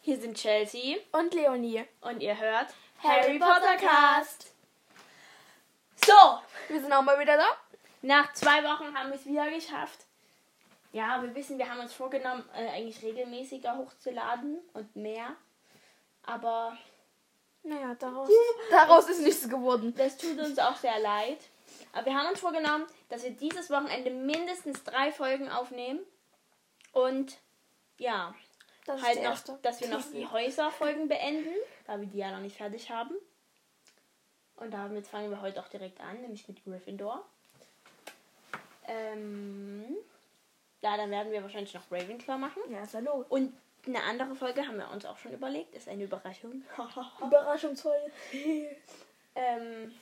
Hier sind Chelsea Und Leonie. und ihr hört Harry Potter Cast. So, Wir sind auch mal wieder da. nach zwei Wochen haben wir es wieder geschafft. Ja, wir wissen, wir haben uns vorgenommen, äh, eigentlich regelmäßiger hochzuladen und mehr. Aber Naja, daraus, daraus ist nichts geworden. das tut uns auch sehr leid. Aber wir haben uns vorgenommen, dass wir dieses Wochenende mindestens drei Folgen aufnehmen. Und ja, Das halt noch, dass wir noch die Häuserfolgen beenden, da wir die ja noch nicht fertig haben. Und damit fangen wir heute auch direkt an, nämlich mit Gryffindor. Ähm, ja, dann werden wir wahrscheinlich noch Ravenclaw machen. Ja, ist ja los. Und eine andere Folge haben wir uns auch schon überlegt, ist eine Überraschung. Überraschungsvoll. ähm,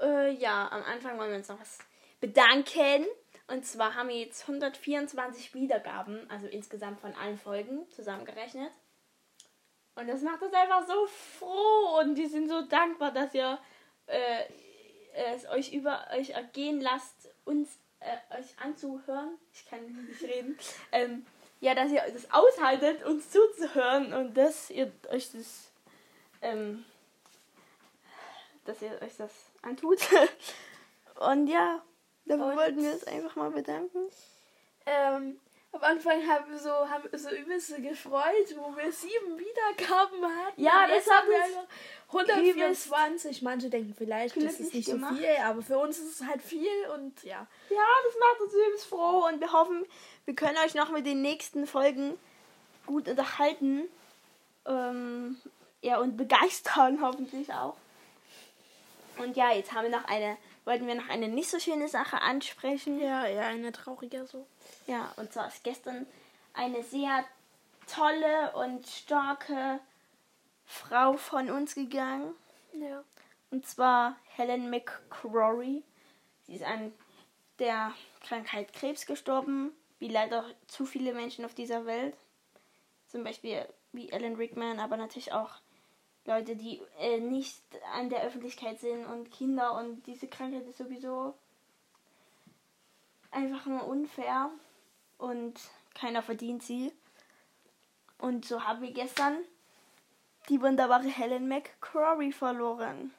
äh, ja, am Anfang wollen wir uns noch was bedanken. Und zwar haben wir jetzt 124 Wiedergaben, also insgesamt von allen Folgen zusammengerechnet. Und das macht uns einfach so froh und die sind so dankbar, dass ihr äh, es euch über euch ergehen lasst, uns äh, euch anzuhören. Ich kann nicht reden. Ähm, ja, dass ihr das aushaltet, uns zuzuhören und dass ihr euch das, ähm, dass ihr euch das antut. und ja, dafür Und- wollten wir uns einfach mal bedanken. Ähm, am Anfang haben wir so, haben so übelst gefreut, wo wir sieben Wiedergaben hatten. Ja, das haben wir uns einfach 124. Manche denken vielleicht, das ist nicht gemacht. so viel, aber für uns ist es halt viel und ja. Ja, das macht uns übelst froh und wir hoffen, wir können euch noch mit den nächsten Folgen gut unterhalten. Ähm, ja, und begeistern hoffentlich auch. Und ja, jetzt haben wir noch eine, wollten wir noch eine nicht so schöne Sache ansprechen. Ja, ja, eine traurige so. Ja, und zwar ist gestern eine sehr tolle und starke Frau von uns gegangen. Ja. Und zwar Helen McCrory. Sie ist an der Krankheit Krebs gestorben, wie leider zu viele Menschen auf dieser Welt. Zum Beispiel wie Alan Rickman, aber natürlich auch Leute, die äh, nicht an der Öffentlichkeit sind und Kinder. Und diese Krankheit ist sowieso einfach nur unfair und keiner verdient sie. Und so haben wir gestern die wunderbare Helen McCrory verloren.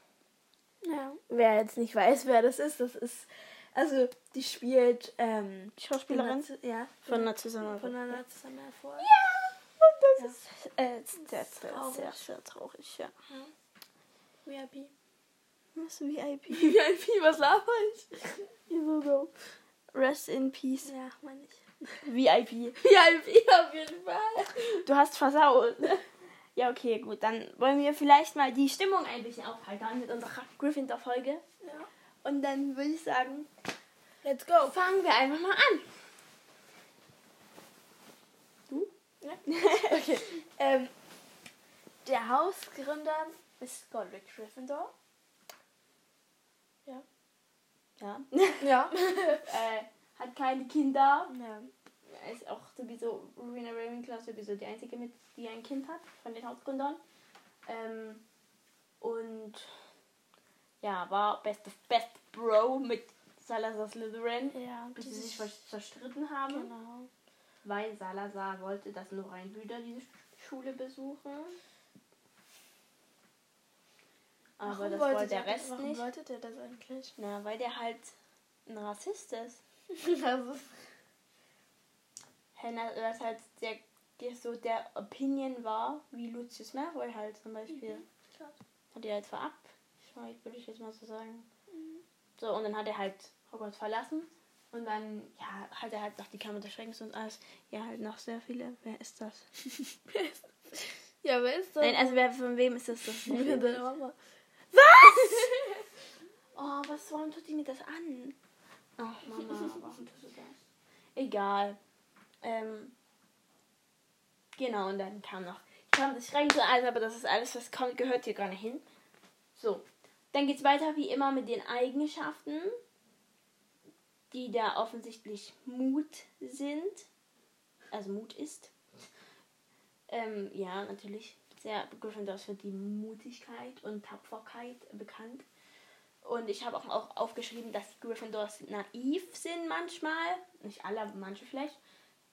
Ja. Wer jetzt nicht weiß, wer das ist, das ist, also die spielt, ähm, Schauspielerin ja, von einer Zusammenarbeit. von einer Zusammenarbeit vor. Und das ist äh, sehr, sehr, traurig. sehr, sehr traurig, ja. VIP. Was VIP? VIP, was laber ich? so, so. Rest in peace. Ja, meine ich. VIP. VIP auf jeden Fall. Du hast versaut. Ja, okay, gut. Dann wollen wir vielleicht mal die Stimmung ein bisschen aufheitern mit unserer Gryffindor-Folge. Ja. Und dann würde ich sagen, Let's go. fangen wir einfach mal an. Ja. okay. Ähm, der Hausgründer ist Godric Gryffindor. Ja. Ja. Ja. äh, hat keine Kinder. ja. Er ist auch sowieso, Rowena Ravenclaw sowieso die einzige, mit, die ein Kind hat, von den Hauptgründern. Ähm, und ja, war Best of Best Bro mit Salazar Slytherin, Ja, bis sie sich zerstritten haben, Genau. Weil Salazar wollte, dass nur Brüder diese Sch- Schule besuchen. Aber Warum das wollte der der- Rest warum nicht. wollte der das eigentlich? Na, weil der halt ein Rassist ist. also, Hannah, was halt der, der so der Opinion war, wie Lucius Malfoy halt zum Beispiel. klar. Hat er halt verab, würde ich jetzt mal so sagen. So, und dann hat er halt Hogwarts verlassen. Und dann, ja, hat er halt noch die Kammer des Schreckens und alles. Ja, halt noch sehr viele. Wer ist das? ja, wer ist das? Nein, also wer, von wem ist das? das deine Mama. Oh, was, warum tut die mir das an? Ach, Mama, warum tust du das? Egal. Ähm, genau, und dann kam noch, ich kam das Schreckens und alles, aber das ist alles, was kommt, gehört hier gar nicht hin. So, dann geht's weiter wie immer mit den Eigenschaften, die da offensichtlich Mut sind. Also Mut ist. Ähm, ja, natürlich. Sehr Gryffindor ist für die Mutigkeit und Tapferkeit bekannt. Und ich habe auch, auch aufgeschrieben, dass Gryffindors naiv sind manchmal. Nicht alle, manche vielleicht.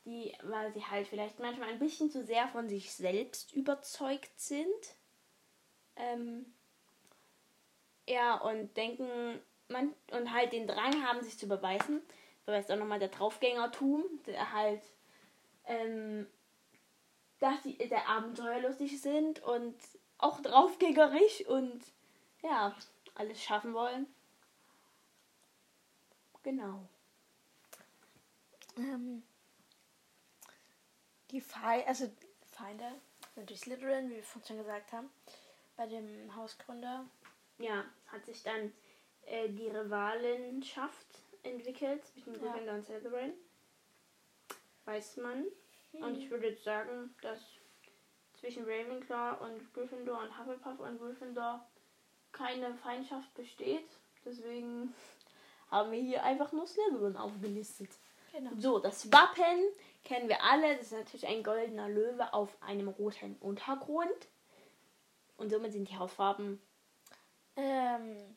die, weil sie halt vielleicht manchmal ein bisschen zu sehr von sich selbst überzeugt sind. Ähm, ja, und denken, man, und halt den Drang haben, sich zu beweisen. Beweist auch nochmal der Draufgängertum, der halt, ähm, dass sie der abenteuerlustig sind und auch draufgängerisch und ja, alles schaffen wollen. Genau. Ähm, die Feinde, also Feinde, natürlich Slytherin, wie wir vorhin schon gesagt haben, bei dem Hausgründer. Ja, hat sich dann äh, die Rivalenschaft entwickelt zwischen Ja. Gryffindor und Slytherin. Weiß man. Und ich würde jetzt sagen, dass zwischen Ravenclaw und Gryffindor und Hufflepuff und Gryffindor keine Feindschaft besteht. Deswegen haben wir hier einfach nur Slytherin aufgelistet. Genau. So, das Wappen kennen wir alle. Das ist natürlich ein goldener Löwe auf einem roten Untergrund. Und somit sind die Hausfarben Ähm.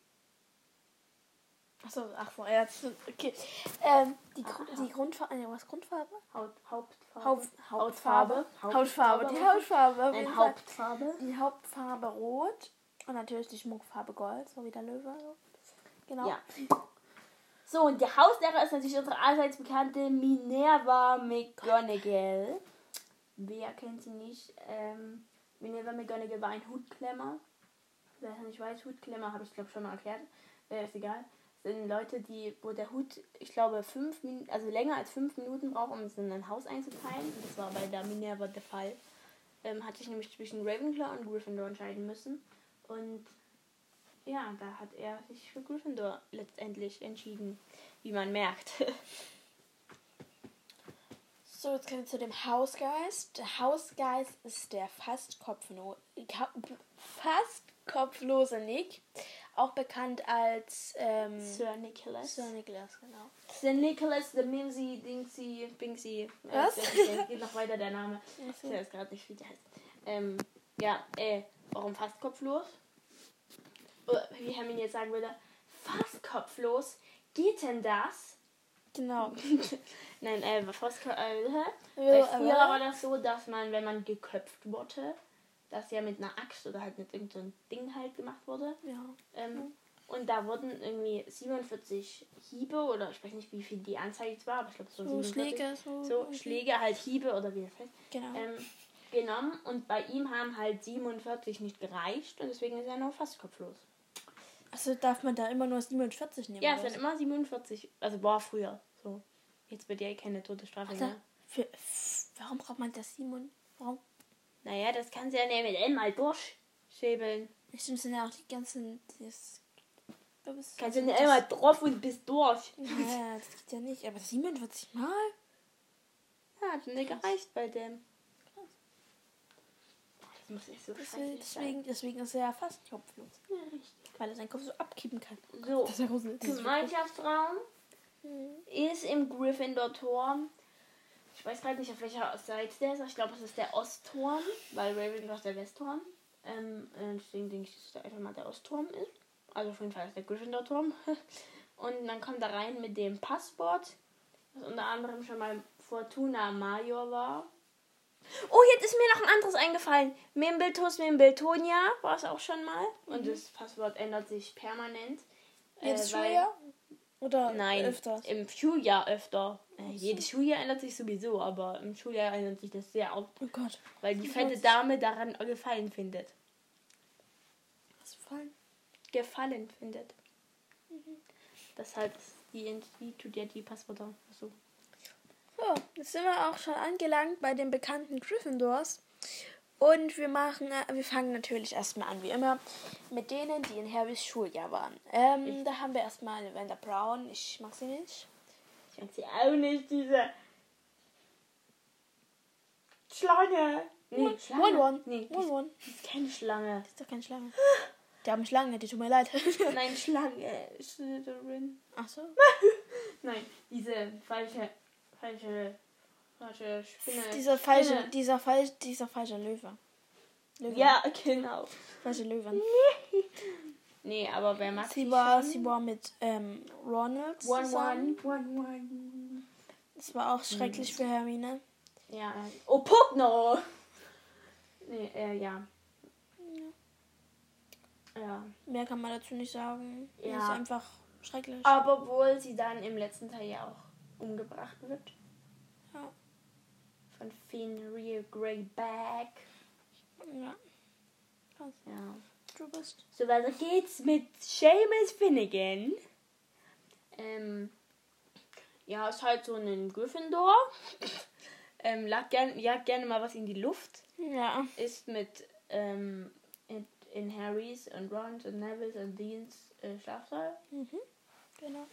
Achso, ach so, ja. Okay. Ähm, die, Gru die Grundfarbe, was Grundfarbe? Haut, Hauptfarbe. Haut, Hautfarbe. Hautfarbe. Die Hautfarbe. Nein. Hauptfarbe. Die Hauptfarbe rot und natürlich die Schmuckfarbe gold, so wie der Löwe. So. Genau. Ja. So, und der Hauslehrer ist natürlich unsere allseits bekannte Minerva McGonagall. Wer kennt sie nicht? Ähm, Minerva McGonagall war ein Hutklemmer. Wer es nicht weiß, Hutklemmer habe ich glaube schon mal erklärt. Äh, ist egal. Sind Leute, die, wo der Hut, ich glaube, fünf Minuten, also länger als fünf Minuten braucht, um es in ein Haus einzuteilen. Das war bei der Minerva der Fall. Ähm, hat sich nämlich zwischen Ravenclaw und Gryffindor entscheiden müssen. Und ja, da hat er sich für Gryffindor letztendlich entschieden, wie man merkt. So, jetzt kommen wir zu dem Hausgeist. Der Hausgeist ist der fast, kopflo ka- fast kopflose Nick, auch bekannt als ähm, Sir Nicholas. Sir Nicholas, genau. Sir Nicholas, the Mimsy, Dingsy, Bingsy. Was? Äh, geht noch weiter der Name. Ich weiß gerade nicht, wie der heißt. Ähm, ja, äh, warum fast kopflos? Oder, wie Hermine jetzt sagen würde, fast kopflos? Geht denn das? Genau. Nein, äh, fast äh? Ja, früher war das so, dass man, wenn man geköpft wurde, das ja mit einer Axt oder halt mit irgendeinem Ding halt gemacht wurde. Ja. Ähm, Und da wurden irgendwie 47 Hiebe oder ich weiß nicht, wie viel die Anzahl jetzt war, aber ich glaube so, So 47. Schläge, so. So Schläge, halt Hiebe oder wie das heißt, Genau. ähm, genommen. Und bei ihm haben halt 47 nicht gereicht und deswegen ist er noch fast kopflos. Also darf man da immer nur 47 nehmen? Ja, es sind immer 47. Also war früher so. Jetzt wird ja keine Todesstrafe Alter, mehr. für, warum braucht man das Simon? Warum? Naja, das kannst du ja nicht mit einmal durchschäbeln. Bestimmt sind ja auch die ganzen. Das, das, Kannst du nicht einmal drauf und bist durch. Ja, das geht ja nicht. Aber 47 Mal? Ja, hat nicht gereicht bei dem. Das muss nicht so Deswegen, sein. deswegen, ist er ja fast kopflos. Ja, richtig. Weil er seinen Kopf so abkippen kann. So, Das ist ja Gemeinschaftsraum Mhm. ist im Gryffindor-Turm. Ich weiß gerade nicht, auf welcher Seite der ist. Ich glaube, es ist der Ostturm, weil Ravenclaw der Westturm. Ähm, äh, deswegen denke ich, dass da einfach mal der Ostturm ist. Also auf jeden Fall ist der Gryffindor-Turm. Und man kommt da rein mit dem Passwort, was unter anderem schon mal Fortuna Major war. Oh, jetzt ist mir noch ein anderes eingefallen. Mimbiltus Mimbiltonia war es auch schon mal. Und das Passwort ändert sich permanent. Jedes äh, weil- Schuljahr? Oder Nein, öfters? im Schuljahr öfter. Äh, jedes Schuljahr ändert sich sowieso, aber im Schuljahr ändert sich das sehr oft, Oh Gott. weil die fette. Dame daran gefallen findet. Was gefallen? Gefallen findet. Mhm. Deshalb ist die, die tut ja die Passwörter so. So, jetzt sind wir auch schon angelangt bei den bekannten Gryffindors. Und wir machen, äh, wir fangen natürlich erstmal an, wie immer, mit denen, die in Harrys Schuljahr waren. Ähm, da haben wir erstmal Lavender Brown. Ich mag sie nicht. Ich mag sie auch nicht, diese Schlange. Nee, One, Schlange. one, one. Nee, One, ist, one. die ist keine Schlange. Das ist doch keine Schlange. Die haben Schlange, die tut mir leid. Nein, Schlange. Slytherin. Ach so. Nein, diese falsche, falsche, falsche Spinne. Dieser falsche, Spinne. dieser falsche, dieser falsche Löwe. Löwe. Ja, genau. Falsche Löwen. Nee, aber wer mag Sie war, schon? sie war mit ähm, Ronald One, zusammen. one, one, one. Das war auch schrecklich für Hermine. Ja, oh, Pugno! Nee, äh, ja. Ja. Mehr kann man dazu nicht sagen. Ja. Ja. ist einfach schrecklich. Aber obwohl sie dann im letzten Teil ja auch umgebracht wird. Ja. Von Fenrir Greyback. Ja. Krass. Ja. Du bist. So weiter geht's mit Seamus Finnegan. Ähm, ja, ist halt so ein Gryffindor. ähm, lag gern, jagt gerne mal was in die Luft. Ja. Ist mit ähm, in, in Harrys und Rons und Neville's und Deans äh, Schlafsaal. Mhm. Genau.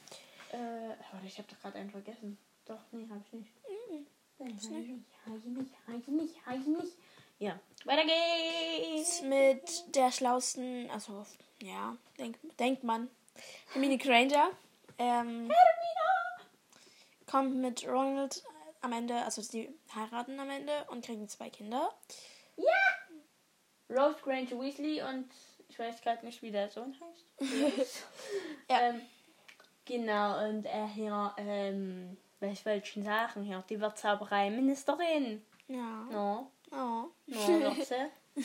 Äh, warte, ich habe doch gerade einen vergessen. Doch, nee, habe ich nicht. Mhm. Nein, hab ich nicht, ich nicht, ich nicht, ich nicht. Ja, weiter geht's. Mit der schlausten, also ja, denk, denkt man. Hermine Granger. Ähm, kommt mit Ronald am Ende, also sie heiraten am Ende und kriegen zwei Kinder. Rose Granger Weasley und ich weiß gerade nicht, wie der Sohn heißt. Ja. ähm, genau, und er hier, ähm, was wollte ich schon sagen hier? Die wird Zaubereiministerin. Ja. No, Oh. no, wird sie.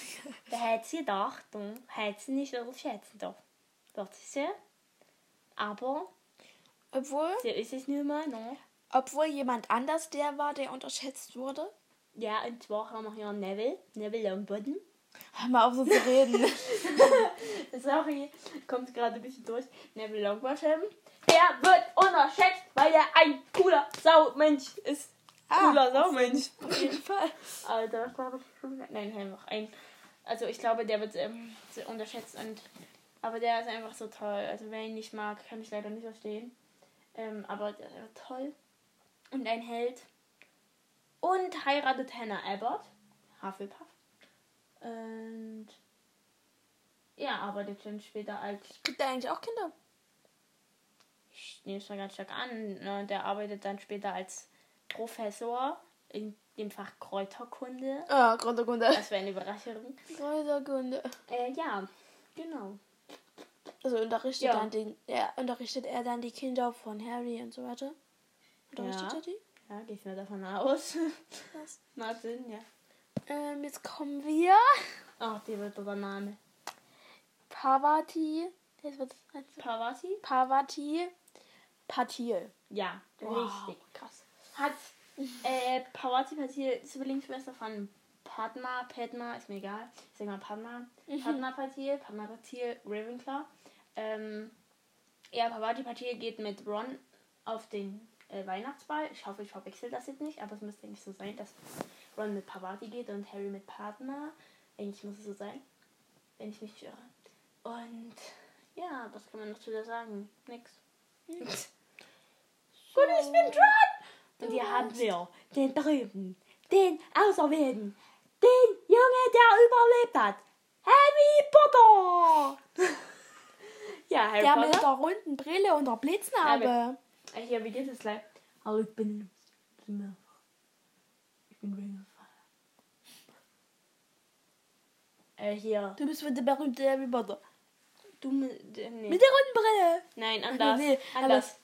Da hat sie gedacht, hm, hat sie nicht unterschätzen doch. Wird sie. Aber Obwohl, sie ist es nicht mehr, no. obwohl jemand anders der war, der unterschätzt wurde. Ja, und zwar haben wir hier Neville, Neville Longbottom. Hör mal auf so zu reden. Sorry, kommt gerade ein bisschen durch. Neville Longbottom. Der wird unterschätzt, weil er ein cooler Saumensch ist. Cooler Saumensch. Auf jeden Fall. Alter, das war schon. Nein, einfach ein. Also ich glaube, der wird ähm, unterschätzt und. Aber der ist einfach so toll. Also wer ihn nicht mag, kann ich leider nicht verstehen. Ähm, aber der ist einfach toll. Und ein Held. Und heiratet Hannah Abbott. Hufflepuff. Und. Ja, arbeitet dann später als Gibt er eigentlich auch Kinder? ich nehme es mal ganz stark an, ne, der arbeitet dann später als Professor in dem Fach Kräuterkunde. Ah, Kräuterkunde. Das wäre eine Überraschung. Kräuterkunde. Äh, ja, genau. Also unterrichtet, Ja. dann den, ja, unterrichtet er dann die Kinder von Harry und so weiter? Unterrichtet Ja. er die? Ja, gehe ich mir davon aus. Macht Sinn, ja. Ähm, jetzt kommen wir. Ach, die wird der Name. Pavati. Das wird Pavati? Pavati Patil. Ja, Wow. richtig. Krass. Hat äh, Pavati Patil, Zwillingsschwester von Padma, Padma, ist mir egal. Ich sag mal Padma. Padma Patil, Padma Patil, Ravenclaw. Ähm, ja, Pavati Patil geht mit Ron auf den äh, Weihnachtsball. Ich hoffe, ich verwechsel das jetzt nicht, aber es müsste nicht so sein, dass Ron mit Pavati geht und Harry mit Padma. Eigentlich muss es so sein, wenn ich mich irre. Und ja, was kann man noch zu der sagen? Nix. Gut, ich bin dran! Und hier haben wir den drüben, den Auserwählten, den Junge, der überlebt hat. Harry Potter! ja, Harry Der mit Potter. der runden Brille und der Blitznarbe. Hier, wie geht es gleich? Hallo, ich bin Zimmer. Ich bin Ringelfall. Äh, hier. Du bist für der berühmte Harry Potter. Du, mit- nee. Mit der runden Brille. Nein, anders. nee, anders.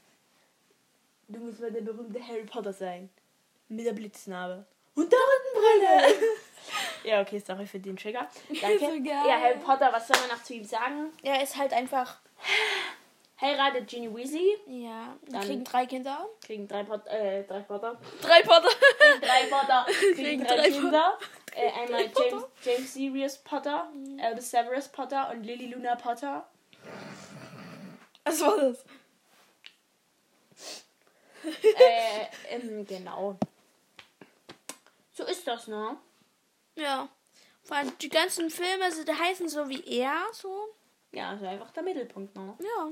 Du musst mal der berühmte Harry Potter sein. Mit der Blitznarbe. Und der Rückenbrille. ja, okay, sorry für den Trigger. Danke. So ja, Harry Potter, was soll man noch zu ihm sagen? Er ist halt einfach. Heiratet Ginny Weasley. Ja, Dann- kriegen drei Kinder. Kriegen drei, Pot äh, drei Potter. Drei Potter. Drei Potter. Kriegen Kriegen drei, drei Kinder. Äh, einmal James, James Sirius Potter, Albus Severus Potter und Lily Luna Potter. Was war das? äh, ähm, genau. So ist das, ne? Ja. Vor allem die ganzen Filme die heißen so wie er, so. Ja, also einfach der Mittelpunkt, ne? Ja.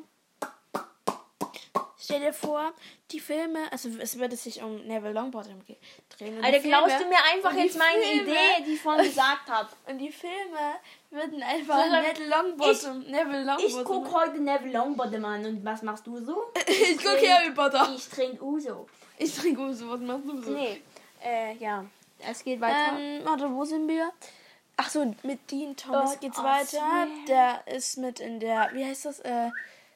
Stell dir vor, die Filme, also es würde sich um Neville Longbottom drehen. und Alter, Filme- du mir einfach jetzt meine Filme- Idee, die ich vorhin gesagt habe. Und die Filme würden einfach So, Neville Longbottom, Neville Ich Longbottom. guck heute Neville Longbottom an und was machst du so? ich guck Harry Potter. Ich trinke Uso. Ich trinke Uso, was machst du so? Nee, äh, ja. Es geht weiter. Ähm, warte, wo sind wir? Ach so, mit Dean Thomas God geht's of weiter. Swear. Der ist mit in der, wie heißt das? Äh,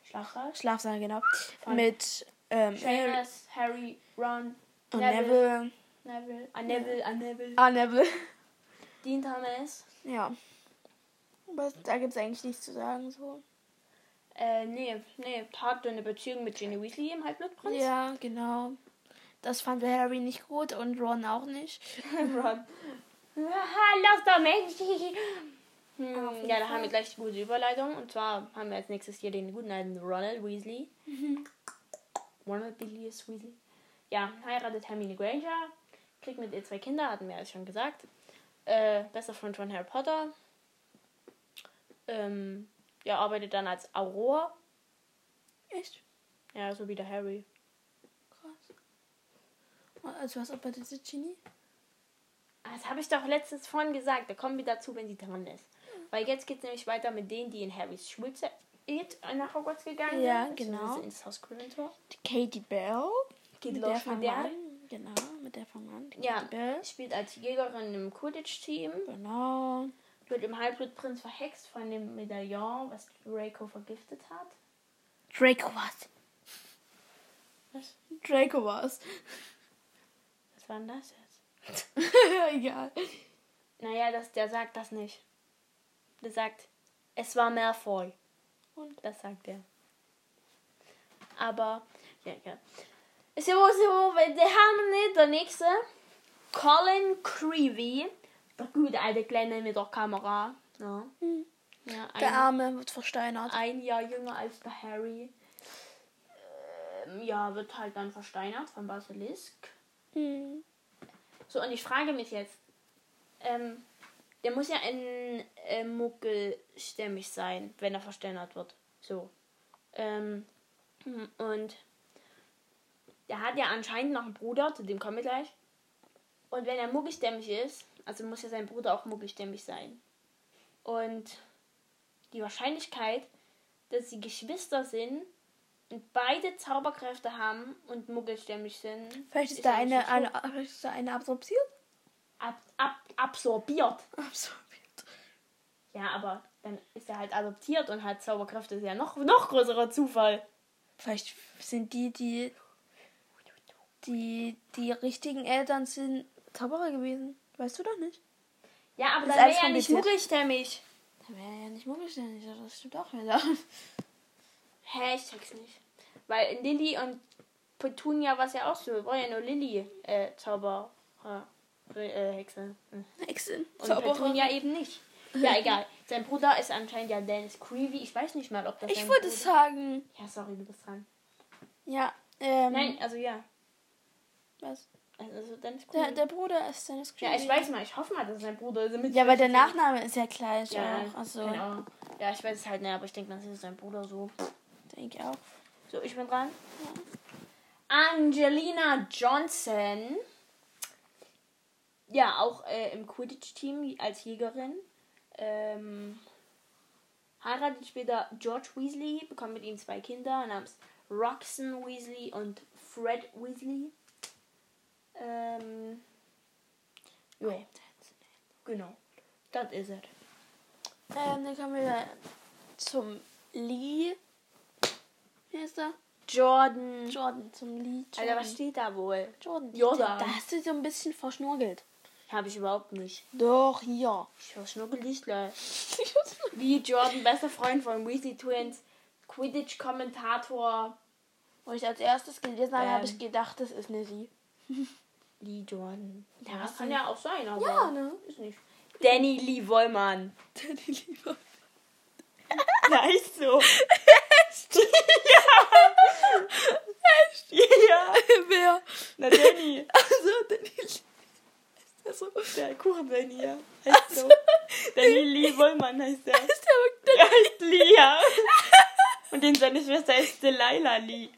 Schlafsaal. Schlafsaal, genau. Mit ähm, Harry, Ron, Und Neville. Neville. Neville. Ah, Neville, ah, Neville. Ah, Neville. Dean Thomas. Ja. Aber da gibt es eigentlich nichts zu sagen. So. Äh, nee, nee, hatte eine Beziehung mit Ginny Weasley im Halbblutprinz. Ja, genau. Das fand Harry nicht gut und Ron auch nicht. Ron. Haha, lass doch Mensch. Hm, ja, da haben wir gleich die gute Überleitung. Und zwar haben wir als nächstes hier den guten alten Ronald Weasley. Ronald Bilius Weasley. Ja, heiratet Hermine Granger. Kriegt mit ihr zwei Kinder, hatten wir alles schon gesagt. Äh, bester Freund von Harry Potter. Ähm, ja, arbeitet dann als Auror. Echt? Ja, so wie der Harry. Krass. Also was bei dieser Genie? Das habe ich doch letztens vorhin gesagt. Da kommen wir dazu, wenn sie dran ist. Weil jetzt geht es nämlich weiter mit denen, die in Harrys Schulzeit nach Hogwarts gegangen Ja, sind. genau. beziehungsweise Ins Haus Gryffindor. Katie Bell. Geht mit los der mit der. Genau, mit der fangen an. Ja, Bell. spielt als Jägerin im Quidditch-Team. Genau. Wird im Halbblutprinz verhext von dem Medaillon, was Draco vergiftet hat. Draco was. Was? Draco was. Was war denn das jetzt? Egal. Naja, das, der sagt das nicht. Der sagt, es war Malfoy. Und? Das sagt er. Aber, ja, ja. Ist ja wohl so, der haben nicht der nächste. Colin Creevy. Der gute alte Kleine mit der Kamera. Ja. Hm. ja Der ein, Arme wird versteinert. ein Jahr jünger als der Harry. Ähm, ja, wird halt dann versteinert von Basilisk. Hm. So, und ich frage mich jetzt, ähm, der muss ja ein äh, Muggelstämmig sein, wenn er versteinert wird. So. Ähm, hm, und der hat ja anscheinend noch einen Bruder, zu dem kommen wir gleich. Und wenn er muggelstämmig ist, also muss ja sein Bruder auch muggelstämmig sein. Und die Wahrscheinlichkeit, dass sie Geschwister sind und beide Zauberkräfte haben und muggelstämmig sind. Vielleicht ist da eigentlich eine, eine, vielleicht ist da eine absorbiert. Ab, ab, absorbiert. Absorbiert. Ja, aber dann ist er halt adoptiert und hat Zauberkräfte. ist ja noch, noch größerer Zufall. Vielleicht sind die, die, die, die richtigen Eltern sind Zauberer gewesen. Weißt du doch nicht. Ja, aber Das dann wäre er nicht muggelstämmig. Da wäre er ja nicht muggelständig, das stimmt auch wieder. Hä, ich check's nicht. Weil Lilly und Petunia war es ja auch so. War ja nur Lilly äh, Zauber. Äh, Hexe. Hm. Hexen. Und Petunia eben nicht. Ja, egal. Sein Bruder ist anscheinend ja Dennis Creevy. Ich weiß nicht mal, ob das Ich würde sagen. Ja, sorry, du bist dran. Ja, ähm. Nein, also ja. Was? Also Dennis Creevy. Der, der Bruder ist Dennis ja, ich weiß mal. Ich hoffe mal, dass sein Bruder ist. damit Ja, weil der Nachname ist ja gleich Ja, auch. Also, Ahnung. Ja, ich weiß es halt nicht, aber ich denke, das ist sein Bruder so. denke ich auch. So, ich bin dran. Angelina Johnson. Ja, auch äh, im Quidditch-Team als Jägerin. Ähm, heiratet später George Weasley, bekommt mit ihm zwei Kinder namens Roxanne Weasley und Fred Weasley. Ähm, ja, genau. Das ist es. Ähm, dann kommen wir zum Lee. Wie heißt er? Jordan. Jordan, zum Lee. Jordan. Alter, was steht da wohl? Jordan. Jordan. Da hast du so ein bisschen verschnurgelt. Habe ich überhaupt nicht. Doch, hier. Ich verschnuckel dich gleich. Lee Jordan, bester Freund von Weasley Twins, Quidditch-Kommentator. Wo ich als erstes gelesen habe, Ähm. habe ich gedacht, das ist eine Sie. Lee Jordan. Ja, Ja, das kann ja auch sein, aber Ja, ne? ist nicht. Danny Lee Wollmann. Danny lieber. Da ist so. ja. ja. Wer? Na, Danny. Also, Danny Lee. Also, Der Kuchen Danny, ja. Heißt so. Danny Lee Wollmann heißt der. ist der Der heißt Lee, ja. Und den seine Schwester ist Delilah Lee.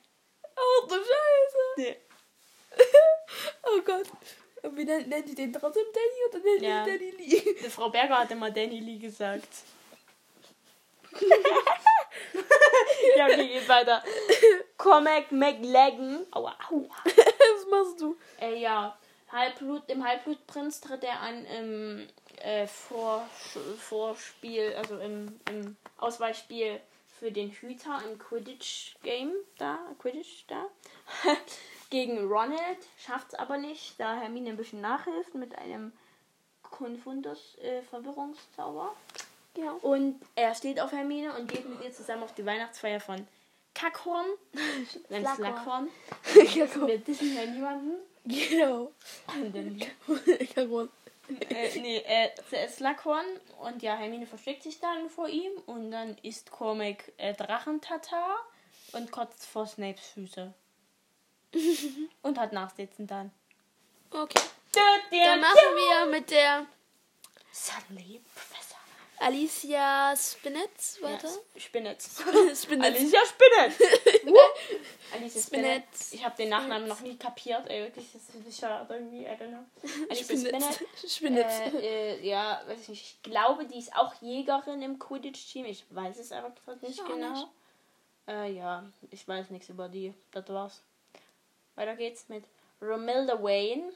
Oh, du Scheiße. Nee. Oh Gott. Und wie nennt, nennt die den trotzdem Danny oder nennt Ja. die Danny Lee? Die Frau Berger hat immer Danny Lee gesagt. ja, okay, geht weiter. Cormac McLagan. Aua, aua. Was machst du? Äh, ja, Halbblut, im Halbblutprinz tritt er an im äh, Vor, Vorspiel, also im, im Auswahlspiel für den Hüter im Quidditch-Game da, Quidditch da. gegen Ronald, schafft es aber nicht, da Hermine ein bisschen nachhilft mit einem Confundus äh, Verwirrungszauber. Genau. Und er steht auf Hermine und geht mit ihr zusammen auf die Weihnachtsfeier von Kackhorn. Nein, Slackhorn. Slackhorn. Wir dissen ja niemanden. Genau. Und dann, Kackhorn. äh, nee, äh, Slackhorn und ja, Hermine versteckt sich dann vor ihm und dann isst Cormac äh, Drachentatar und kotzt vor Snapes Füße. und hat Nachsitzen dann. Okay. Dann machen wir mit der Suddenly. Alicia Spinetz weiter. Ja, Spinetz. Spinetz. Alicia Spinetz. Alicia Spinetz. Spinetz. Ich habe den Nachnamen noch nie kapiert. Ey, wirklich, das ist sicher irgendwie, I don't know. Alicia Spinetz. Spinetz. Äh, äh, ja, weiß ich nicht. Ich glaube, die ist auch Jägerin im Quidditch-Team. Ich weiß es aber gerade nicht genau. nicht. Äh, ja, ich weiß nichts über die. Das war's. Weiter geht's mit Romilda Wayne.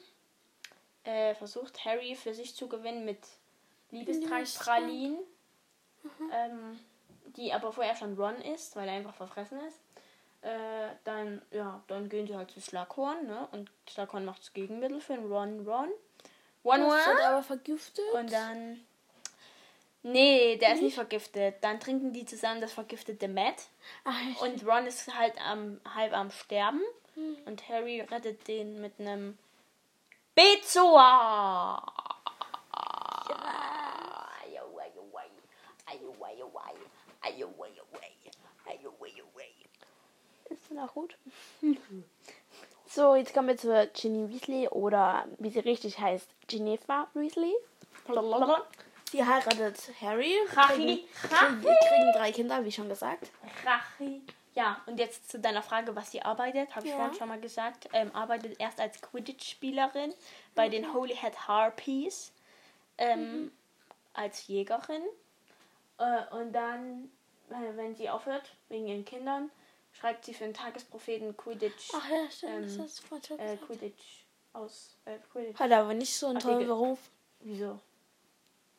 Äh, versucht Harry für sich zu gewinnen mit Liebestrank-Pralinen. Ähm, die aber vorher schon Ron ist, weil er einfach verfressen ist. Äh, dann, ja, dann gehen sie halt zu Slughorn, ne? Und Slughorn macht das Gegenmittel für den Ron Ron. One Das wird One. aber vergiftet. Und dann. Nee, der ist nicht vergiftet. Dann trinken die zusammen das vergiftete Matt. Ach, Und Ron ist halt am, halb am Sterben. Und Harry rettet den mit einem Bezoar. ist dann auch gut. So, jetzt kommen wir zu Ginny Weasley oder wie sie richtig heißt, Geneva Weasley. Die heiratet Harry. Rachi. Kriegen, kriegen, kriegen drei Kinder, wie schon gesagt. Rachi. Ja, und jetzt zu deiner Frage, was sie arbeitet, habe ich Ja. vorhin schon mal gesagt. Ähm, arbeitet erst als Quidditch-Spielerin bei den Holyhead Harpies. Ähm, Als Jägerin. Äh, und dann, äh, wenn sie aufhört, wegen ihren Kindern, schreibt sie für den Tagespropheten Quidditch. Ach ja, stimmt, das Ähm, hast du äh. Quidditch aus. Äh, Quidditch. Hat aber nicht so einen tollen Artikel. Beruf. Wieso?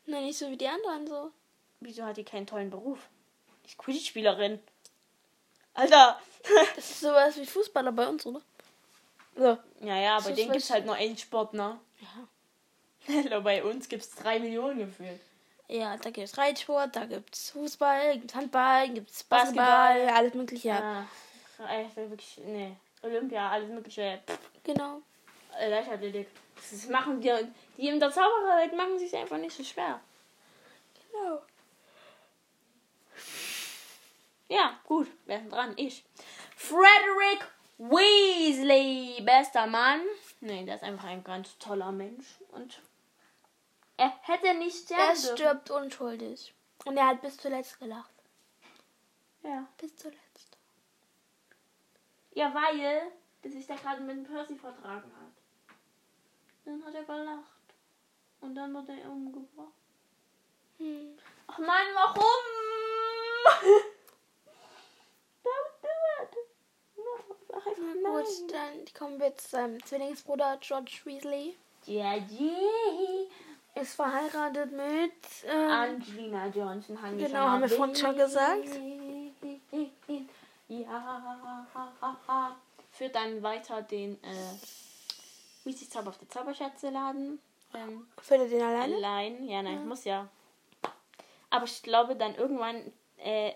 Nein, nicht so wie die anderen so. Wieso hat die keinen tollen Beruf? Die ist Quidditch-Spielerin. Alter! Das ist sowas wie Fußballer bei uns, oder? So. ja, ja, bei Das denen weiß gibt's halt nur einen Sport, ne? Ja. Hallo, bei uns gibt's drei Millionen gefühlt. Ja, da gibt es Reitsport, da gibt es Fußball, gibt es Handball, gibt es Basketball, Basketball. alles mögliche. Ja. Echt, wirklich, nee. Olympia, alles mögliche. Pff, Genau. äh, Leichtathletik. Das machen die, die in der Zaubererwelt machen sich einfach nicht so schwer. Genau. Ja, gut, wer ist denn dran? Ich. Frederick Weasley, bester Mann. Nee, der ist einfach ein ganz toller Mensch. Und er hätte nicht sterben Er dürfen. stirbt unschuldig. Und er hat bis zuletzt gelacht. Ja. Bis zuletzt. ja, weil der sich da gerade mit dem Percy vertragen hat. Dann hat er gelacht. Und dann wurde er umgebracht. Hm. Ach Mann, warum? Na gut, nein. dann kommen wir zu seinem Zwillingsbruder George Weasley. Ja, yeah. Ist verheiratet mit. Ähm, Angelina Johnson haben Genau, haben wir vorhin schon gesagt. Ja. Führt dann weiter den äh, Weasley Zauber auf der Zauberschätze-Laden. Ähm, findet ihn alleine? allein. Ja, nein, muss ja. Aber ich glaube, dann irgendwann äh,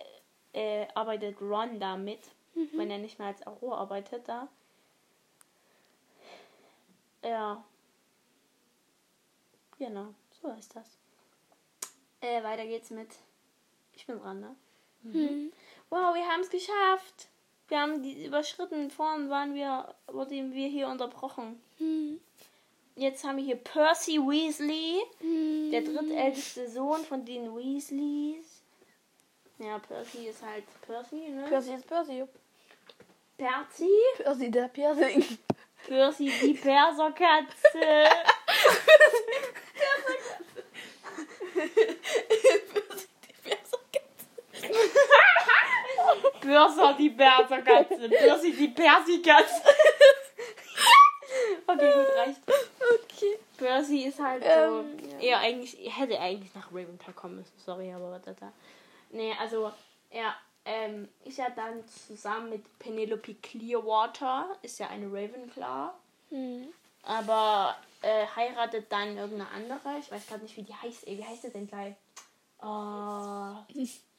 äh, arbeitet Ron da mit, wenn er nicht mehr als Aurora arbeitet da. Ja. Genau, so ist das. Äh, weiter geht's mit. Ich bin dran, ne? Hm. Wow, wir haben es geschafft. Wir haben die überschritten. Vorhin waren wir, wurden wir hier unterbrochen. Hm. Jetzt haben wir hier Percy Weasley, Hm. der drittälteste Sohn von den Weasleys. Ja, Percy ist halt Percy, ne? Percy ist Percy. Percy? Percy der Piercing. Percy, die Perserkatze. Börser, die Perserkatze. Percy, die Persikatze. okay, gut, reicht. Okay. Percy ist halt Ähm, so. ja. Er eigentlich, er hätte eigentlich nach Ravenclaw kommen müssen. Sorry, aber was da. Nee, also, er, ähm, ist ja dann zusammen mit Penelope Clearwater, ist ja eine Ravenclaw. Hm. Aber äh, heiratet dann irgendeine andere. Ich weiß gerade nicht, wie die heißt. Wie heißt sie denn gleich? Oh,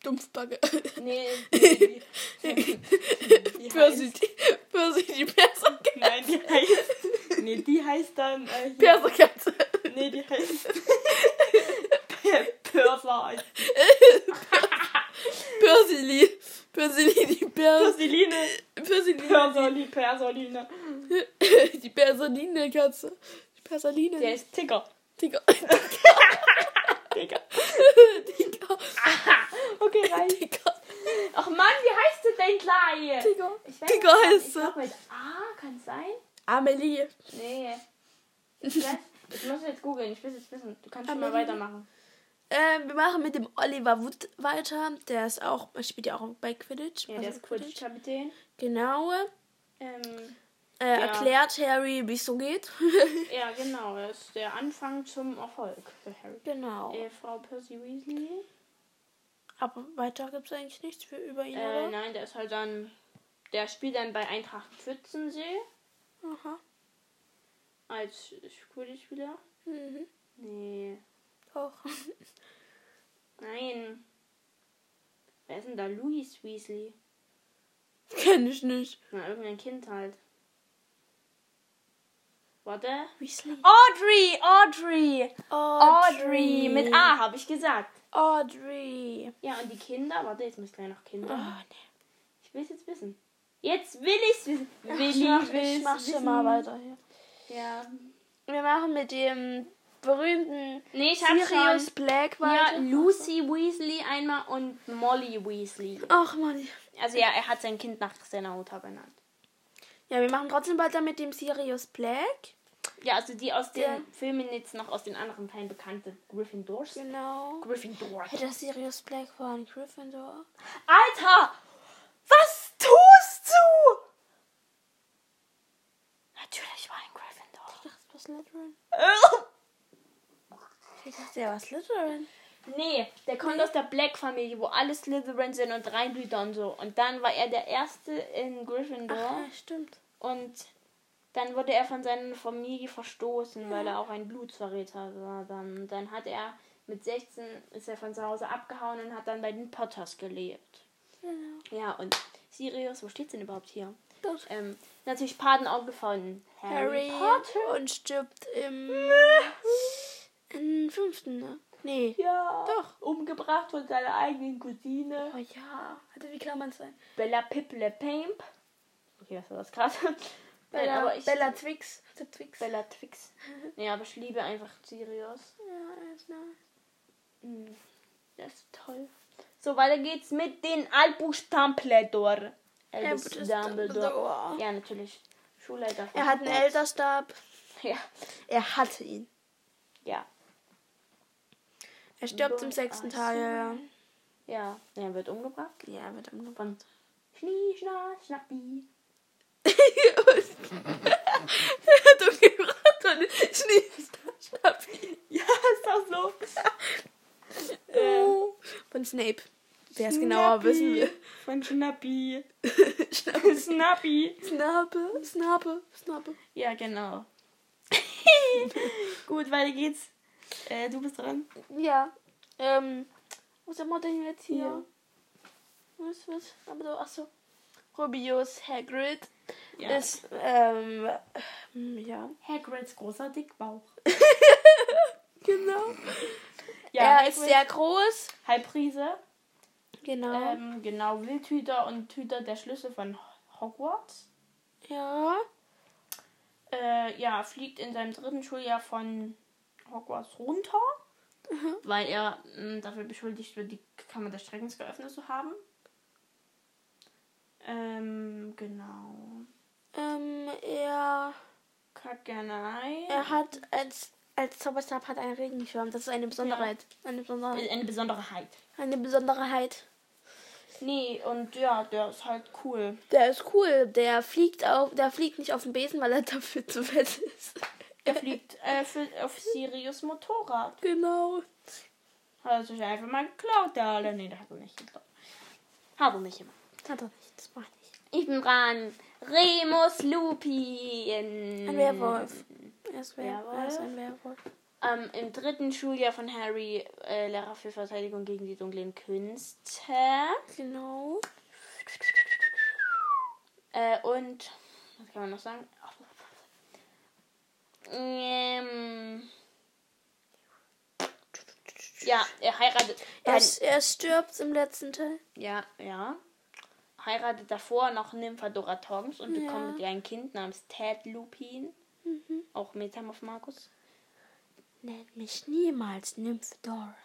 Dumpfbacke. nee. nee Percy, heißt, die, Perserkatze. nein, die heißt. Nee, die heißt dann. Äh, Perserkatze. nee, die heißt. Perser. Persili. Persili, die Pers... Perseline. Perseline. Persoli, Persoline. Die Persaline-Katze. Die Persaline. Der ist Ticker. Digga. Digga. Digga. Okay, reicht. Digga. Ach Mann, wie heißt du denn gleich? Digga. Ich weiß Digga nicht, heißt ich glaub mit A, kann es sein? Amelie. Nee. Ich, weiß, ich muss jetzt googeln, ich will jetzt wissen. Du kannst schon mal Amelie? weitermachen. Ähm, wir machen mit dem Oliver Wood weiter. Der ist auch, er spielt ja auch bei Quidditch. Ja, der Also ist Quidditch-Kapitän. Genau. Ähm, Äh, Ja. Erklärt Harry, wie es so geht. ja, genau. Das ist der Anfang zum Erfolg für Harry. genau. Äh, Frau Percy Weasley. Aber weiter gibt es eigentlich nichts für über ihn, Äh, oder? nein, der ist halt dann. Der spielt dann bei Eintracht Pfützensee Aha. als Quidditch-Spieler. Mhm. Nee. Doch. Nein. Wer ist denn da Louis Weasley? Kenn ich nicht. Na, irgendein Kind halt. Warte. Weasley. Audrey! Audrey! Audrey! Mit A habe ich gesagt. Audrey. Ja, und die Kinder, warte, jetzt muss ich gleich noch Kinder. Oh, nee. Ich will es jetzt wissen. Jetzt will ich's wissen. Will ich mach, will's ich mach schon mal weiter hier. Ja. Wir machen mit dem berühmten Nee, ich Sirius schon. Black Ja, weiter. Lucy Weasley einmal und Molly Weasley. Ach Mann. Also ja, er hat sein Kind nach seiner Mutter benannt. Ja, wir machen trotzdem weiter mit dem Sirius Black. Ja, also die aus den Der- Filmen jetzt noch aus den anderen Teilen bekannte Gryffindors. Genau. Gryffindor. Hey, der Sirius Black war ein Gryffindor. Alter! Was tust du? Natürlich war ein Gryffindor. Ich dachte, es war Slytherin. Ich dachte, er war Slytherin. Nee, der kommt aus der Black-Familie, wo alle Slytherin sind und Reinblüter und so. Und dann war er der Erste in Gryffindor. Ach, ja, stimmt. Und dann wurde er von seiner Familie verstoßen, weil er auch ein Blutsverräter war. Dann, dann hat er mit 16 ist er von zu Hause abgehauen und hat dann bei den Potters gelebt. Genau. Ja, und Sirius, wo steht's denn überhaupt hier? Dort. Ähm, natürlich Patenonkel von Harry, Harry Potter. und stirbt im, im fünften, ne? Nee. Ja, Doch. Umgebracht von seiner eigenen Cousine. Oh ja. Alter, wie kann man sein? Bella Pipple Pamp. Okay, was war das gerade? Bella, aber ich, Bella Twix. Twix. Bella Twix. Nee, aber ich liebe einfach Sirius. Ja, ist nice. Mm, Das ist toll. So, weiter geht's mit den Albus Dumbledore. Albus Dumbledore. Ja, natürlich. Schulleiter. Er hat einen. Elterstab. Ja. Er hatte ihn. Ja. Er stirbt im sechsten. Teil. Ja. Er wird umgebracht. Ja, er wird umgebracht. Von Schnie, Schna, Schnappi. er hat umgebracht und Schnee. Ja, ist das so. Ähm, Von Snape. Wer es genauer wissen will. Von Schnappi. Schnappe. Snappi. Snape, Snape, Snape. Ja, genau. Gut, weiter geht's. Äh, du bist dran. Ja. Ähm, was haben wir denn jetzt hier? Ja. Was, was? Aber so, achso. Rubius Hagrid Ja. ist, ähm, ähm, ja. Hagrids großer Dickbauch. Genau. Ja, er ist sehr groß. Halbriese. Genau. Ähm, genau, Wildhüter und Hüter der Schlüssel von Hogwarts. ja. Äh, ja, fliegt in seinem dritten Schuljahr von Hogwarts runter, weil er mh, dafür beschuldigt wird, die Kammer des Schreckens geöffnet zu haben. Ähm, genau. Ähm, er, Kaganai. er hat als, als Zauberstab hat einen Regenschirm. Das ist eine Besonderheit. Eine Besonderheit. Eine Besonderheit. Eine Besonderheit. Nee, und ja, der ist halt cool. Der ist cool. Der fliegt auf, der fliegt nicht auf den Besen, weil er dafür zu fett ist. Er fliegt äh, für, auf Sirius Motorrad. Genau. Hat er sich einfach mal geklaut, der Alter. Nee, der hat er nicht geklaut. Hat er nicht immer. Hat er nicht, das macht nicht. Ich bin dran. Remus Lupin. Ein Werwolf. Er ist, Wer Werwolf. er ist ein Werwolf. Ähm, Im dritten Schuljahr von Harry äh, Lehrer für Verteidigung gegen die dunklen Künste. Genau. Äh, und was kann man noch sagen? Ähm, ja, er heiratet. Er, er stirbt im letzten Teil. ja, ja. Heiratet davor noch Nymphadora Tonks und Ja. bekommt mit ihr ein Kind namens Ted Lupin. Auch Metamorph Markus. Nenn mich niemals Nymphadora.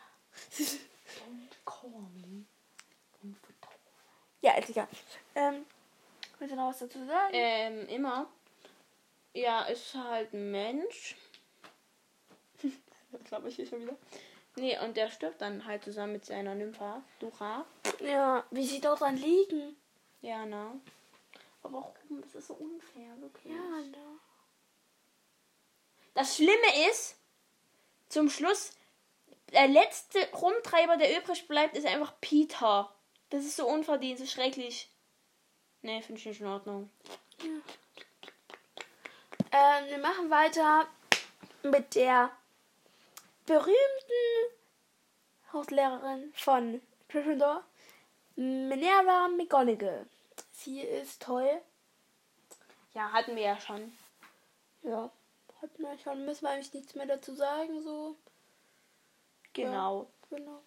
Don't call me Nymphadora. Ja, egal. Ähm, willst du noch was dazu sagen? Ähm, immer. Ja, ist halt ein Mensch. Glaube ich hier schon wieder. Nee, und der stirbt dann halt zusammen mit seiner Nympha, Dura. ja, wie sie dort dran liegen. Ja, ne? Aber warum? Das ist so unfair, wirklich. Ja, ne. Das Schlimme ist, zum Schluss, der letzte Rumtreiber, der übrig bleibt, ist einfach Peter. Das ist so unverdient, so schrecklich. Nee, finde ich nicht in Ordnung. Ähm, wir machen weiter mit der berühmten Hauslehrerin von Gryffindor, Minerva McGonagall. Sie ist toll. Ja, hatten wir ja schon. Ja, hat man schon. Müssen wir eigentlich nichts mehr dazu sagen, so. Genau. Genau.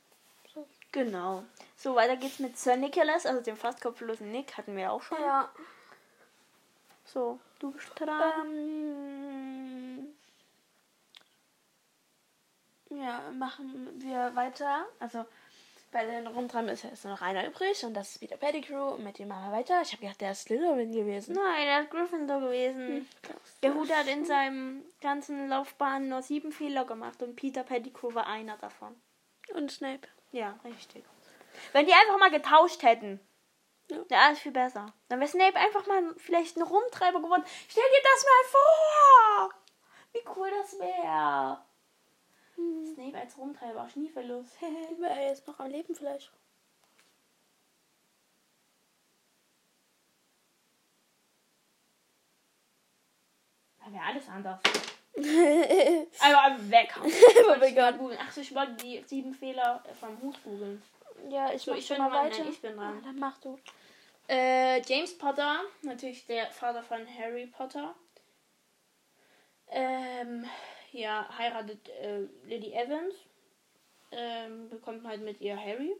So. Genau. So, weiter geht's mit Sir Nicholas, also dem fast kopflosen Nick, hatten wir auch schon. Ja. So, du bist dran. Ähm, ja, machen wir weiter. Also bei den Rumtreiben ist jetzt nur noch einer übrig und das ist wieder Pettigrew und mit dem machen wir weiter. Ich habe gedacht, der ist Slytherin gewesen. Nein, er ist Gryffindor gewesen. Der Hut hat in seinem ganzen Laufbahn nur sieben Fehler gemacht und Peter Pettigrew war einer davon. Und Snape. Ja, richtig. Wenn die einfach mal getauscht hätten, Ja. wäre alles viel besser. Dann wäre Snape einfach mal vielleicht ein Rumtreiber geworden. Stell dir das mal vor! Wie cool das wäre. Snape als Rumtreiber, schniefellos. Wäre er jetzt noch am Leben vielleicht? Dann wäre alles anders. ja, Aber weg. Aber egal. googeln. Ach so, ich wollte die sieben Fehler vom Hut googeln. ich So, mach ich bin mal weiter. Nein, ich bin dran. Ah, Dann mach du. Äh, James Potter, natürlich der Vater von Harry Potter. Ähm, ja, heiratet äh, Lily Evans. Ähm, bekommt halt mit ihr Harry.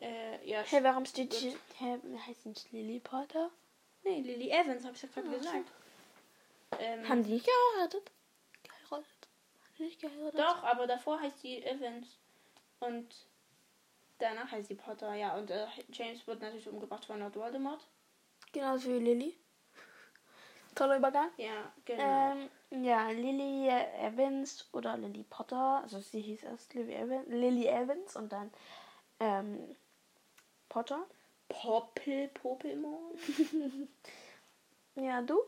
Äh, ja, Hey, warum steht hier? Wie heißt nicht Lily Potter? nee, Lily Evans, habe ich ja gerade Ah, gesagt. Ähm, Haben die nicht geheiratet? Geheiratet? Haben die nicht geheiratet? doch, aber davor heißt sie Evans. Und danach heißt sie Potter, ja. Und äh, James wird natürlich umgebracht von Lord Voldemort. Genauso wie Lily. Toller Übergang. Ja, genau. Ähm, ja, Lily Evans oder Lily Potter. Also sie hieß erst Lily Evans, Lily Evans und dann ähm, Potter. Poppel, Popelmond. Ja, du?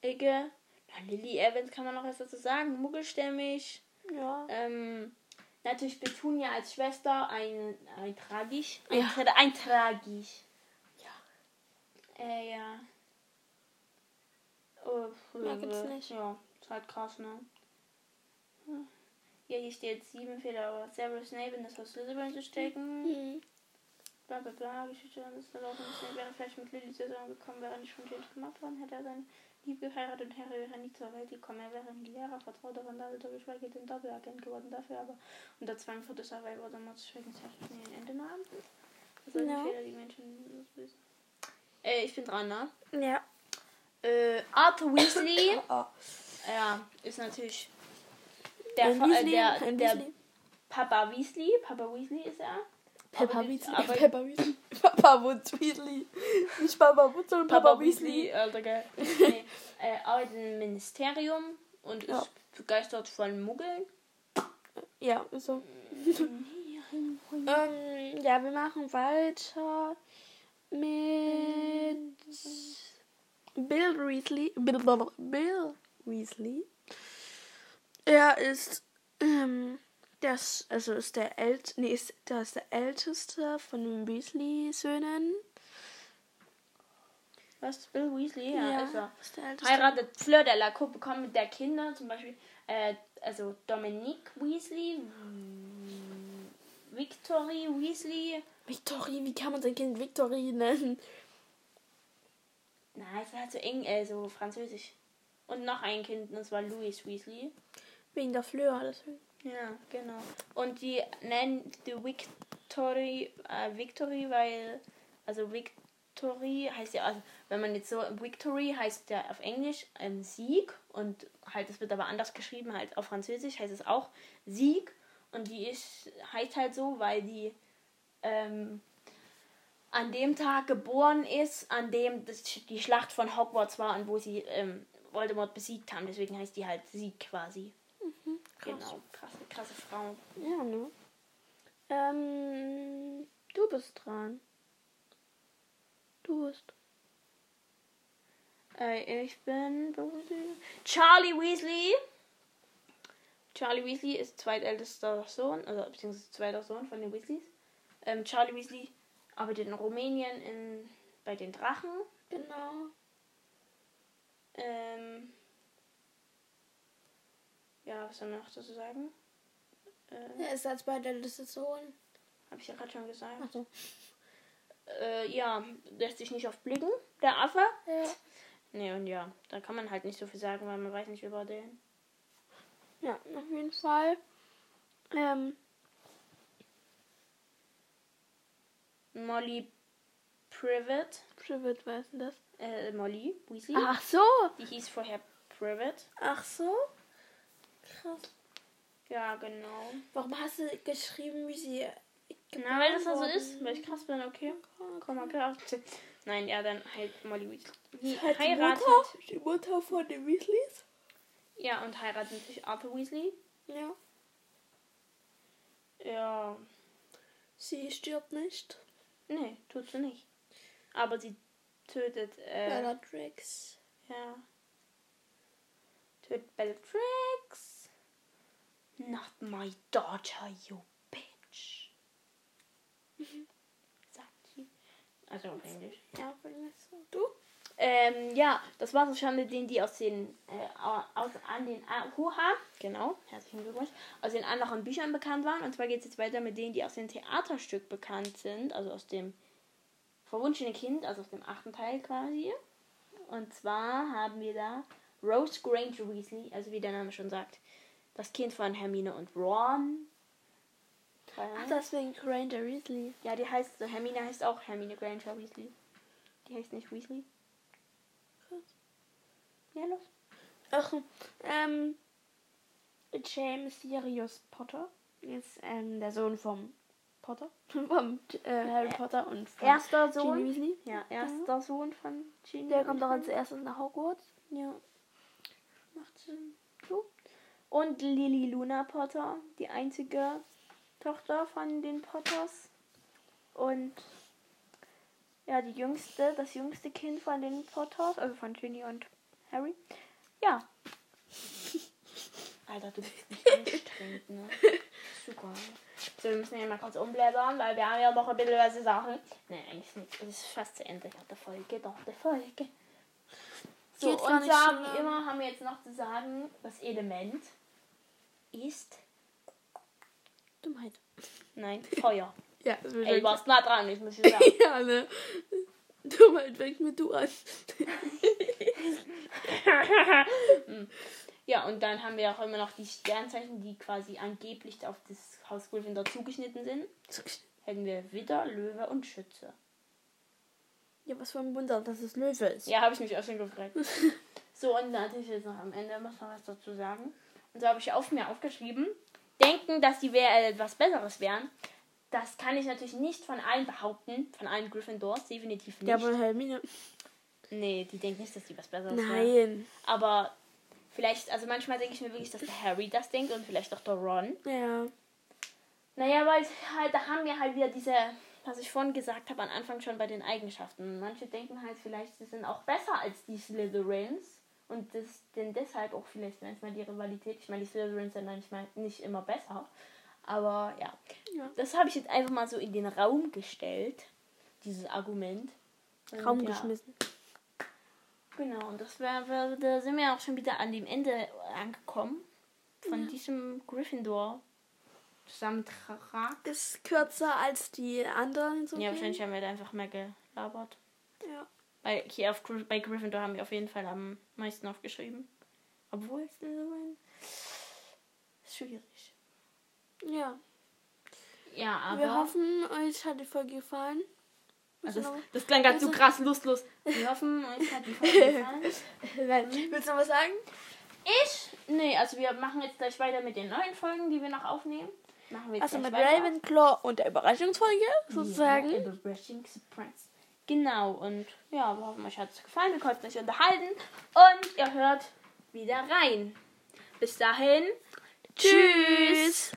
Ecke. Lily Evans kann man noch was dazu sagen. Muggelstämmig. Ja. Ähm, natürlich Petunia als Schwester. Ein, ein tragisch. Ein, Ja. tra ein tragisch. Ja. Äh, ja. Oh, Mehr gibt's nicht. Ja, ist halt krass, ne? Hm. Ja, hier steht sieben Fehler, aber Severus Snape in das Haus Slytherin zu stecken. Mhm. Bla bla bla, Geschichte dann ist verlaufen. Snape wäre vielleicht mit Lily zusammengekommen, wäre nicht von James gemacht worden, hätte er seine Liebe geheiratet und Harry wäre nie zur Welt gekommen. Er wäre ein Lehrer, Vertrauter von Dumbledore, geschweige denn Doppelagent geworden dafür, aber unter Zwang für das Survivor oder Mords Schreckensherrschaft nie ein Ende nahm. Das sind die Fehler, die Menschen wissen. Äh, ich bin dran, ne? Ja. Äh, Arthur Weasley. Oh. ja, ist natürlich der, äh, Weasley, der, ein der Weasley. Papa Weasley. Papa Weasley ist er. Peppa Weasley. Peppa Weasley. Papa Woods Weasley. Nicht Papa Woods, sondern Papa, Papa, Weasley, Weasley. Alter, geil. nee, äh, arbeitet im Ministerium und ist Ja. begeistert von Muggeln. Ja, ist so. Ähm, ja, wir machen weiter mit Bill Weasley. Bill, Bill Weasley. Er ist ähm, Das also ist der ält nee, ist, der ist der älteste von den Weasley-Söhnen. Was? Bill Weasley? Ja, Ja, ist er. ist der älteste. Heiratet Fleur de la Coupe, bekommt mit der Kinder, zum Beispiel, äh, also Dominique Weasley, Victory Weasley. Victory, wie kann man sein Kind Victory nennen? Nein, es war halt so eng, äh, so französisch. Und noch ein Kind, und das war Louis Weasley. Wegen der Fleur. Deswegen. Ja, genau. Und die nennen die Victory, äh, Victory, weil, also Victory heißt ja, also wenn man jetzt so, Victory heißt ja auf Englisch ähm, Sieg und halt, es wird aber anders geschrieben, halt auf Französisch heißt es auch Sieg und die ist, heißt halt so, weil die ähm, an dem Tag geboren ist, an dem das, die Schlacht von Hogwarts war und wo sie ähm, Voldemort besiegt haben, deswegen heißt die halt Sieg quasi. Krass. Genau, krasse, krasse Frau. Ja, ne? Ähm, du bist dran. Du bist. Äh, ich bin Charlie Weasley. Charlie Weasley ist zweitältester Sohn, also beziehungsweise zweiter Sohn von den Weasleys. Ähm, Charlie Weasley arbeitet in Rumänien in, bei den Drachen. Genau. Ähm, ja, was soll man noch dazu sagen? Äh, Er ist als zweitältester Sohn. Habe ich ja gerade schon gesagt. Achso. Äh, ja, lässt sich nicht oft blicken, der Affe. Ja. Nee, und ja, da kann man halt nicht so viel sagen, weil man weiß nicht über den. Ja, auf jeden Fall. Ähm, Molly Privet. Privet, wer ist denn das? Äh, Molly Weasley. Ach so. Die hieß vorher Privet. Ach so. Krass. Ja, genau. Warum hast du geschrieben, wie sie. Na, weil das da so worden ist, weil ich krass bin, okay. Komm mal klar. Nein, ja, dann halt Molly Weasley. Die Halt die heiratet. Mutter, die Mutter von den Weasleys. Ja, und heiratet natürlich Arthur Weasley. Ja. Ja. Sie stirbt nicht. Nee, tut sie nicht. Aber sie tötet, äh, Bellatrix. ja. Tötet Bellatrix. Not my daughter, you bitch. Sagt sie. Also auf Englisch. Ja. Du? Ähm, ja, das war es schon mit denen, die aus den, äh, aus, an den, äh, Huha, genau, herzlichen Glückwunsch, aus den anderen Büchern bekannt waren. Und zwar geht es jetzt weiter mit denen, die aus dem Theaterstück bekannt sind, also aus dem Verwunschene Kind, also aus dem achten Teil quasi. Und zwar haben wir da Rose Granger Weasley, also wie der Name schon sagt, das Kind von Hermine und Ron. Ach, deswegen Granger Weasley. Ja, die heißt, Hermine heißt auch Hermine Granger Weasley. Die heißt nicht Weasley. Ja, los. Ach, ähm, James Sirius Potter ist ähm, der Sohn vom Potter, vom äh, Harry Potter und von Erster Sohn. Weasley. Ja, erster Sohn von Ginny. Der kommt auch als erstes nach Hogwarts. Ja. Macht Sinn. Und Lily Luna Potter, die einzige Tochter von den Potters. Und ja, die jüngste, das jüngste Kind von den Potters, also von Ginny und Harry. Ja. Alter, du bist nicht anstrengend, ne? Super. So, wir müssen ja mal kurz umblättern, weil wir haben ja noch ein bisschen was zu sagen. Ne, eigentlich nicht. Es ist fast zu Ende der Folge, doch, der Folge. So, und lang. immer, haben wir jetzt noch zu sagen, das Element ist. Dummheit. Nein, Feuer. Ja, das Ey, du warst nah dran, ich muss dir sagen. Ja, ne? Dummheit fängt mit du an. ja, und dann haben wir auch immer noch die Sternzeichen, die quasi angeblich auf das Haus Gryffindor zugeschnitten sind. Hätten wir Widder, Löwe und Schütze. Ja, was für ein Wunder, dass es Löwe ist. Ja, habe ich mich auch schon gefragt. so, und natürlich jetzt noch am Ende muss man was dazu sagen. Und so habe ich auf mir aufgeschrieben, denken, dass die äh, etwas Besseres wären. Das kann ich natürlich nicht von allen behaupten, von allen Gryffindors, definitiv nicht. Ja, aber Hermine. nee, die denken nicht, dass die was Besseres wären. Nein. Aber vielleicht, also manchmal denke ich mir wirklich, dass der Harry das denkt und vielleicht auch der Ron. Ja. Naja, weil halt, da haben wir halt wieder diese, was ich vorhin gesagt habe, am Anfang schon bei den Eigenschaften. Manche denken halt vielleicht, sie sind auch besser als die Slytherins. Und das denn deshalb auch vielleicht manchmal die Rivalität. Ich meine, die Slytherins sind manchmal nicht immer besser. Aber ja. Ja. Das habe ich jetzt einfach mal so in den Raum gestellt. Dieses Argument. Und Raum ja, geschmissen. Genau, und das wär, wär, da sind wir auch schon wieder an dem Ende angekommen. Von diesem Gryffindor. Zusammentrag. Ist kürzer als die anderen. So Ja, wahrscheinlich haben wir da einfach mehr gelabert. Ja. Bei, hier auf, bei Gryffindor haben wir auf jeden Fall am meisten aufgeschrieben. Obwohl es so ein. Ist schwierig. ja. Ja, aber. Wir hoffen, euch hat die Folge gefallen. also das, das klang ganz so Also- krass lustlos. Wir hoffen, euch hat die Folge gefallen. Willst du noch was sagen? Ich? Nee, also wir machen jetzt gleich weiter mit den neuen Folgen, die wir noch aufnehmen. Machen wir jetzt Also mit weiter. Ravenclaw und der Überraschungsfolge sozusagen. Ja, Überraschung Surprise. Genau, und ja, wir hoffen, euch hat es gefallen. Wir konnten euch unterhalten. Und ihr hört wieder rein. Bis dahin. Tschüss.